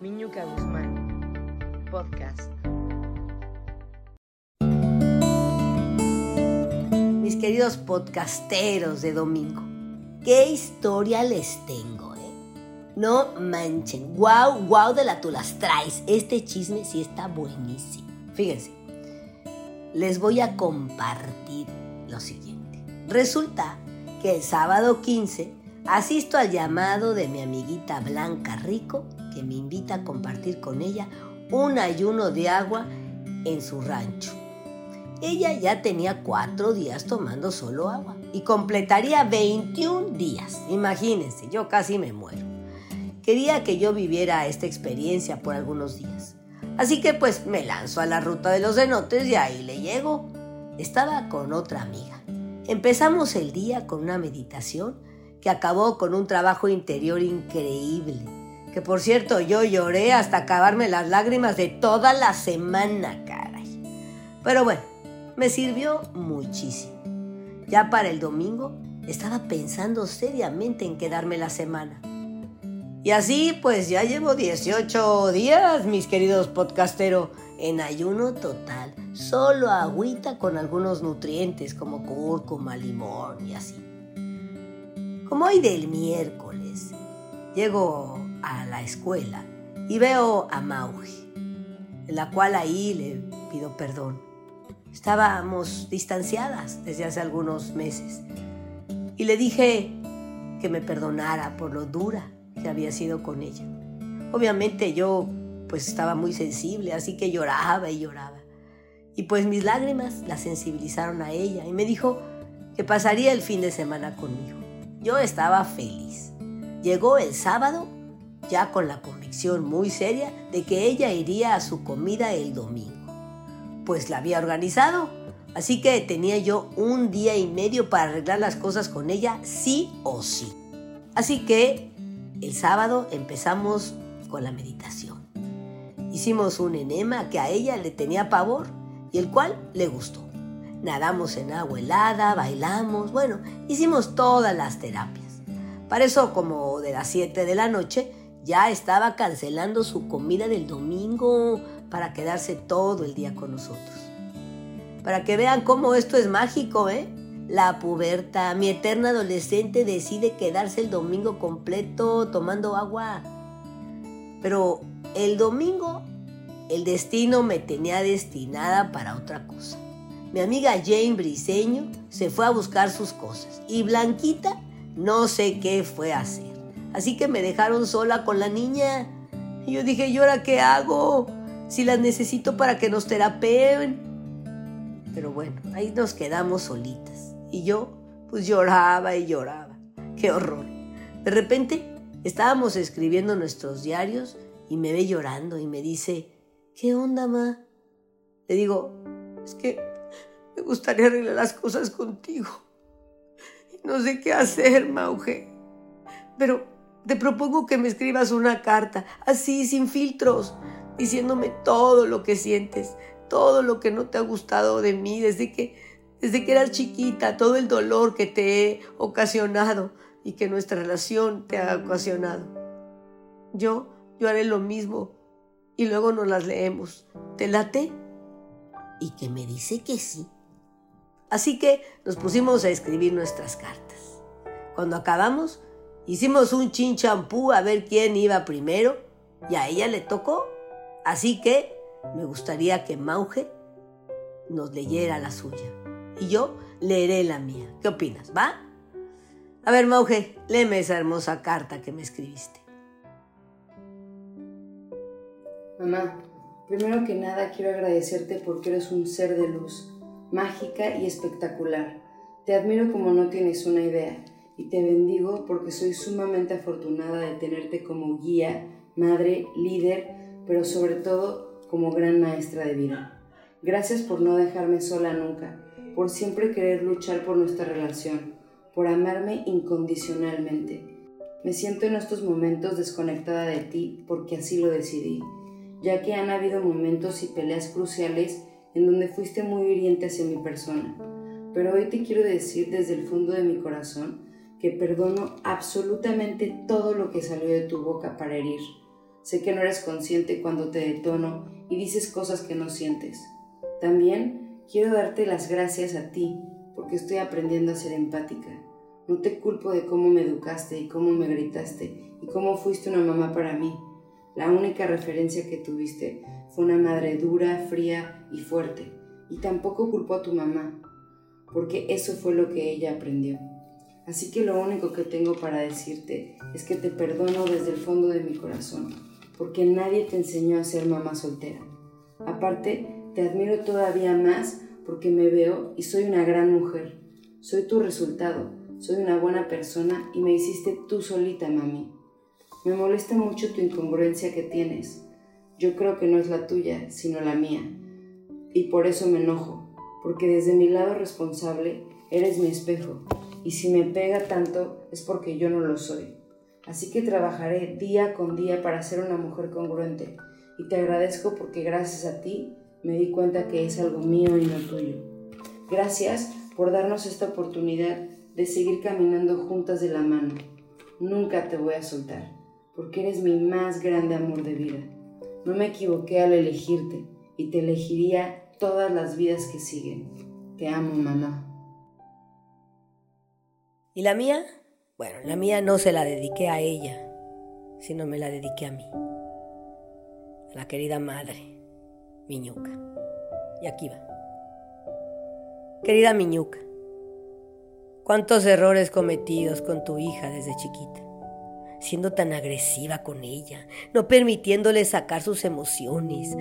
Miñuca Guzmán, podcast. Mis queridos podcasteros de domingo, ¿qué historia les tengo? Eh? No manchen, guau, guau de la tú las traes. Este chisme sí está buenísimo. Fíjense, les voy a compartir lo siguiente. Resulta que el sábado 15 asisto al llamado de mi amiguita Blanca Rico, me invita a compartir con ella un ayuno de agua en su rancho. Ella ya tenía cuatro días tomando solo agua y completaría 21 días. Imagínense, yo casi me muero. Quería que yo viviera esta experiencia por algunos días. Así que pues me lanzo a la ruta de los cenotes y ahí le llego. Estaba con otra amiga. Empezamos el día con una meditación que acabó con un trabajo interior increíble. Que por cierto yo lloré hasta acabarme las lágrimas de toda la semana, caray. Pero bueno, me sirvió muchísimo. Ya para el domingo estaba pensando seriamente en quedarme la semana. Y así pues ya llevo 18 días, mis queridos podcasteros, en ayuno total. Solo agüita con algunos nutrientes como cúrcuma, limón y así. Como hoy del miércoles, llego a la escuela y veo a Mauji, la cual ahí le pido perdón. Estábamos distanciadas desde hace algunos meses y le dije que me perdonara por lo dura que había sido con ella. Obviamente yo pues estaba muy sensible, así que lloraba y lloraba. Y pues mis lágrimas la sensibilizaron a ella y me dijo que pasaría el fin de semana conmigo. Yo estaba feliz. Llegó el sábado ya con la convicción muy seria de que ella iría a su comida el domingo. Pues la había organizado, así que tenía yo un día y medio para arreglar las cosas con ella sí o sí. Así que el sábado empezamos con la meditación. Hicimos un enema que a ella le tenía pavor y el cual le gustó nadamos en agua helada, bailamos, bueno, hicimos todas las terapias. Para eso, como de las 7 de la noche, ya estaba cancelando su comida del domingo para quedarse todo el día con nosotros. Para que vean cómo esto es mágico, ¿eh? La puberta, mi eterna adolescente decide quedarse el domingo completo tomando agua. Pero el domingo el destino me tenía destinada para otra cosa. Mi amiga Jane Briseño se fue a buscar sus cosas y Blanquita no sé qué fue a hacer. Así que me dejaron sola con la niña. Y yo dije, ¿y ahora qué hago? Si las necesito para que nos terapeen. Pero bueno, ahí nos quedamos solitas. Y yo, pues lloraba y lloraba. ¡Qué horror! De repente, estábamos escribiendo nuestros diarios y me ve llorando y me dice, ¿qué onda, ma? Le digo, es que me gustaría arreglar las cosas contigo. No sé qué hacer, Mauge. Pero te propongo que me escribas una carta, así, sin filtros, diciéndome todo lo que sientes, todo lo que no te ha gustado de mí desde que, desde que eras chiquita, todo el dolor que te he ocasionado y que nuestra relación te ha ocasionado. Yo, yo haré lo mismo y luego nos las leemos. ¿Te late? Y que me dice que sí. Así que nos pusimos a escribir nuestras cartas. Cuando acabamos, hicimos un chin champú a ver quién iba primero y a ella le tocó. Así que me gustaría que Mauge nos leyera la suya y yo leeré la mía. ¿Qué opinas? ¿Va? A ver, Mauge, léeme esa hermosa carta que me escribiste. Mamá, primero que nada quiero agradecerte porque eres un ser de luz mágica y espectacular. Te admiro como no tienes una idea y te bendigo porque soy sumamente afortunada de tenerte como guía, madre, líder, pero sobre todo como gran maestra de vida. Gracias por no dejarme sola nunca, por siempre querer luchar por nuestra relación, por amarme incondicionalmente. Me siento en estos momentos desconectada de ti porque así lo decidí, ya que han habido momentos y peleas cruciales en donde fuiste muy hiriente hacia mi persona. Pero hoy te quiero decir desde el fondo de mi corazón que perdono absolutamente todo lo que salió de tu boca para herir. Sé que no eres consciente cuando te detono y dices cosas que no sientes. También quiero darte las gracias a ti porque estoy aprendiendo a ser empática. No te culpo de cómo me educaste y cómo me gritaste y cómo fuiste una mamá para mí. La única referencia que tuviste fue una madre dura, fría y fuerte. Y tampoco culpo a tu mamá, porque eso fue lo que ella aprendió. Así que lo único que tengo para decirte es que te perdono desde el fondo de mi corazón, porque nadie te enseñó a ser mamá soltera. Aparte, te admiro todavía más porque me veo y soy una gran mujer. Soy tu resultado, soy una buena persona y me hiciste tú solita, mami. Me molesta mucho tu incongruencia que tienes. Yo creo que no es la tuya, sino la mía. Y por eso me enojo, porque desde mi lado responsable eres mi espejo, y si me pega tanto es porque yo no lo soy. Así que trabajaré día con día para ser una mujer congruente, y te agradezco porque gracias a ti me di cuenta que es algo mío y no tuyo. Gracias por darnos esta oportunidad de seguir caminando juntas de la mano. Nunca te voy a soltar, porque eres mi más grande amor de vida. No me equivoqué al elegirte y te elegiría todas las vidas que siguen. Te amo, mamá. ¿Y la mía? Bueno, la mía no se la dediqué a ella, sino me la dediqué a mí. A la querida madre, Miñuca. Y aquí va. Querida Miñuca, cuántos errores cometidos con tu hija desde chiquita, siendo tan agresiva con ella, no permitiéndole sacar sus emociones,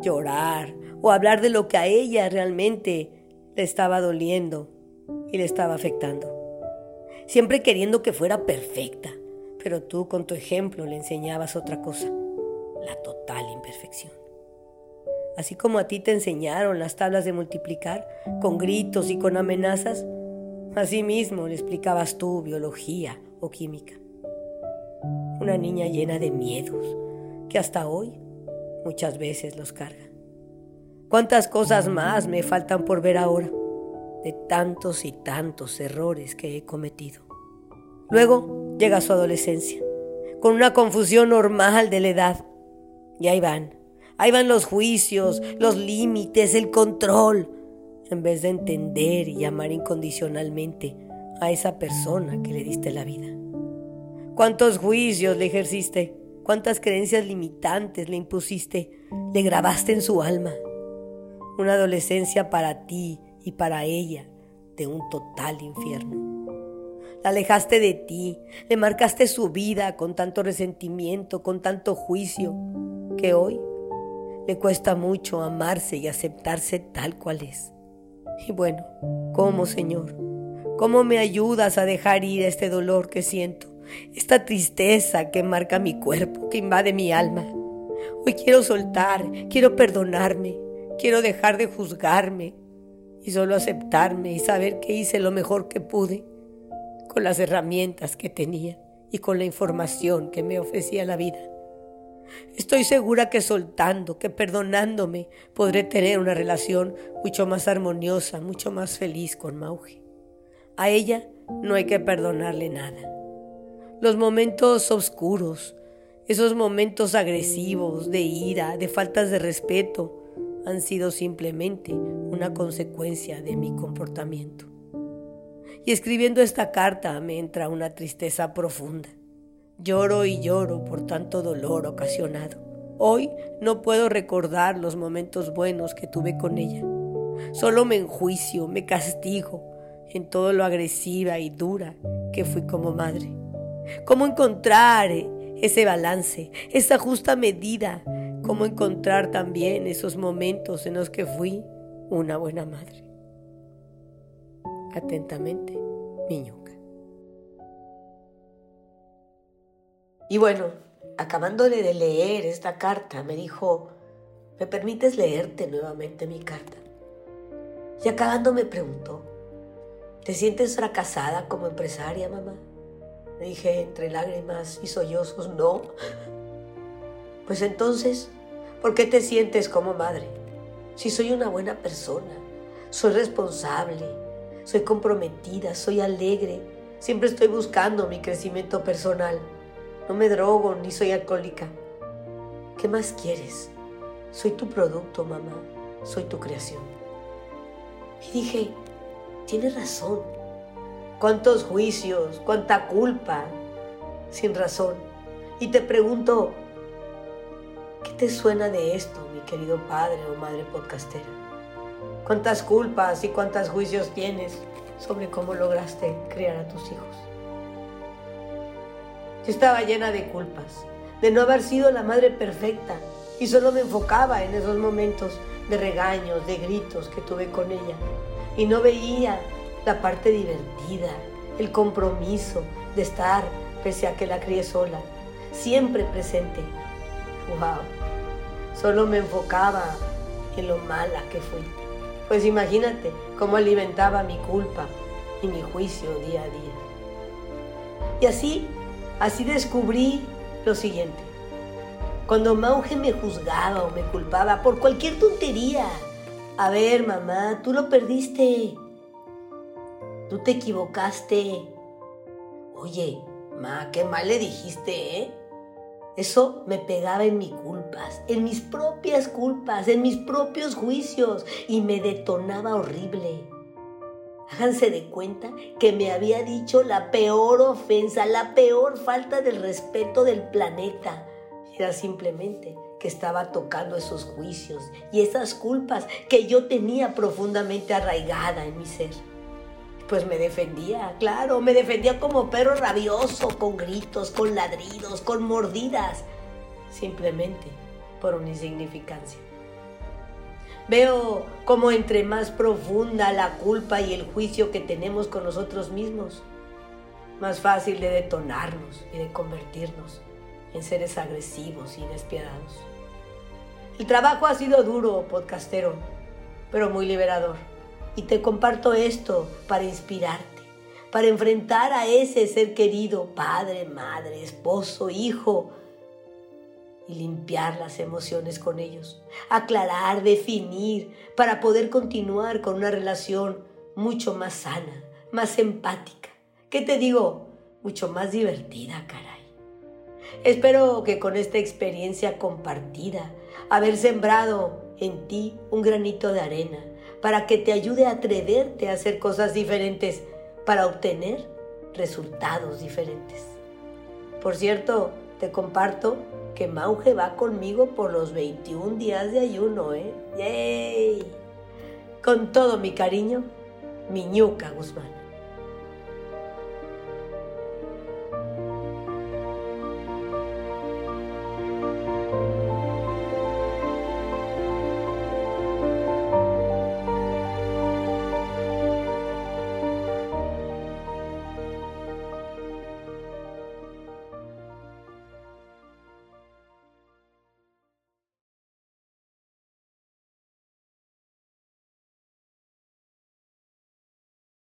llorar o hablar de lo que a ella realmente le estaba doliendo y le estaba afectando. Siempre queriendo que fuera perfecta, pero tú con tu ejemplo le enseñabas otra cosa, la total imperfección así como a ti te enseñaron las tablas de multiplicar, con gritos y con amenazas, así mismo le explicabas tú biología o química. Una niña llena de miedos, que hasta hoy muchas veces los carga. ¿Cuántas cosas más me faltan por ver ahora tantos y tantos errores que he cometido? Luego llega su adolescencia, con una confusión normal de la edad, y ahí van, Ahí van los juicios, los límites, el control, en vez de entender y amar incondicionalmente a esa persona que le diste la vida. ¿Cuántos juicios le ejerciste? ¿Cuántas creencias limitantes le impusiste? Le grabaste en su alma. Una adolescencia para ti y para ella de un total infierno. La alejaste de ti, le marcaste su vida con tanto resentimiento, con tanto juicio, que hoy le cuesta mucho amarse y aceptarse tal cual es. Y bueno, ¿cómo, Señor? ¿Cómo me ayudas a dejar ir este dolor que siento? Esta tristeza que marca mi cuerpo, que invade mi alma. Hoy quiero soltar, quiero perdonarme, quiero dejar de juzgarme y solo aceptarme y saber que hice lo mejor que pude con las herramientas que tenía y con la información que me ofrecía la vida. Estoy segura que soltando, que perdonándome, podré tener una relación mucho más armoniosa, mucho más feliz con Mauge. A ella no hay que perdonarle nada. Los momentos oscuros, esos momentos agresivos, de ira, de faltas de respeto, han sido simplemente una consecuencia de mi comportamiento. Y escribiendo esta carta me entra una tristeza profunda. Lloro y lloro por tanto dolor ocasionado. Hoy no puedo recordar los momentos buenos que tuve con ella. Solo me enjuicio, me castigo en todo lo agresiva y dura que fui como madre. ¿Cómo encontrar ese balance, esa justa medida? ¿Cómo encontrar también esos momentos en los que fui una buena madre? Atentamente, niño. Y bueno, acabándole de leer esta carta, me dijo, ¿me permites leerte nuevamente mi carta? Y acabando me preguntó, ¿te sientes fracasada como empresaria, mamá? Le dije entre lágrimas y sollozos, no. Pues entonces, ¿por qué te sientes como madre? Si soy una buena persona, soy responsable, soy comprometida, soy alegre, siempre estoy buscando mi crecimiento personal. No me drogo ni soy alcohólica. ¿Qué más quieres? Soy tu producto, mamá. Soy tu creación. Y dije, tienes razón. ¿Cuántos juicios? ¿Cuánta culpa? Sin razón. Y te pregunto, ¿qué te suena de esto, mi querido padre o madre podcastera? ¿Cuántas culpas y cuántos juicios tienes sobre cómo lograste criar a tus hijos? Yo estaba llena de culpas, de no haber sido la madre perfecta y solo me enfocaba en esos momentos de regaños, de gritos que tuve con ella y no veía la parte divertida, el compromiso de estar, pese a que la crié sola, siempre presente. ¡Wow! Solo me enfocaba en lo mala que fui. Pues imagínate cómo alimentaba mi culpa y mi juicio día a día. Y así, así descubrí lo siguiente. Cuando Mauge me juzgaba o me culpaba por cualquier tontería. A ver, mamá, tú lo perdiste. Tú te equivocaste. Oye, ma, qué mal le dijiste, ¿eh? Eso me pegaba en mis culpas, en mis propias culpas, en mis propios juicios y me detonaba horrible. Háganse de cuenta que me había dicho la peor ofensa, la peor falta del respeto del planeta. Era simplemente que estaba tocando esos juicios y esas culpas que yo tenía profundamente arraigada en mi ser. Pues me defendía, claro, me defendía como perro rabioso, con gritos, con ladridos, con mordidas, simplemente por una insignificancia. Veo como entre más profunda la culpa y el juicio que tenemos con nosotros mismos, más fácil de detonarnos y de convertirnos en seres agresivos y despiadados. El trabajo ha sido duro, podcastero, pero muy liberador. Y te comparto esto para inspirarte, para enfrentar a ese ser querido, padre, madre, esposo, hijo, y limpiar las emociones con ellos, aclarar, definir, para poder continuar con una relación mucho más sana, más empática. ¿Qué te digo? Mucho más divertida, caray. Espero que con esta experiencia compartida, haber sembrado en ti un granito de arena, para que te ayude a atreverte a hacer cosas diferentes para obtener resultados diferentes. Por cierto, te comparto que Mauge va conmigo por los 21 días de ayuno, ¿eh? ¡Yay! Con todo mi cariño, Miñuca Guzmán.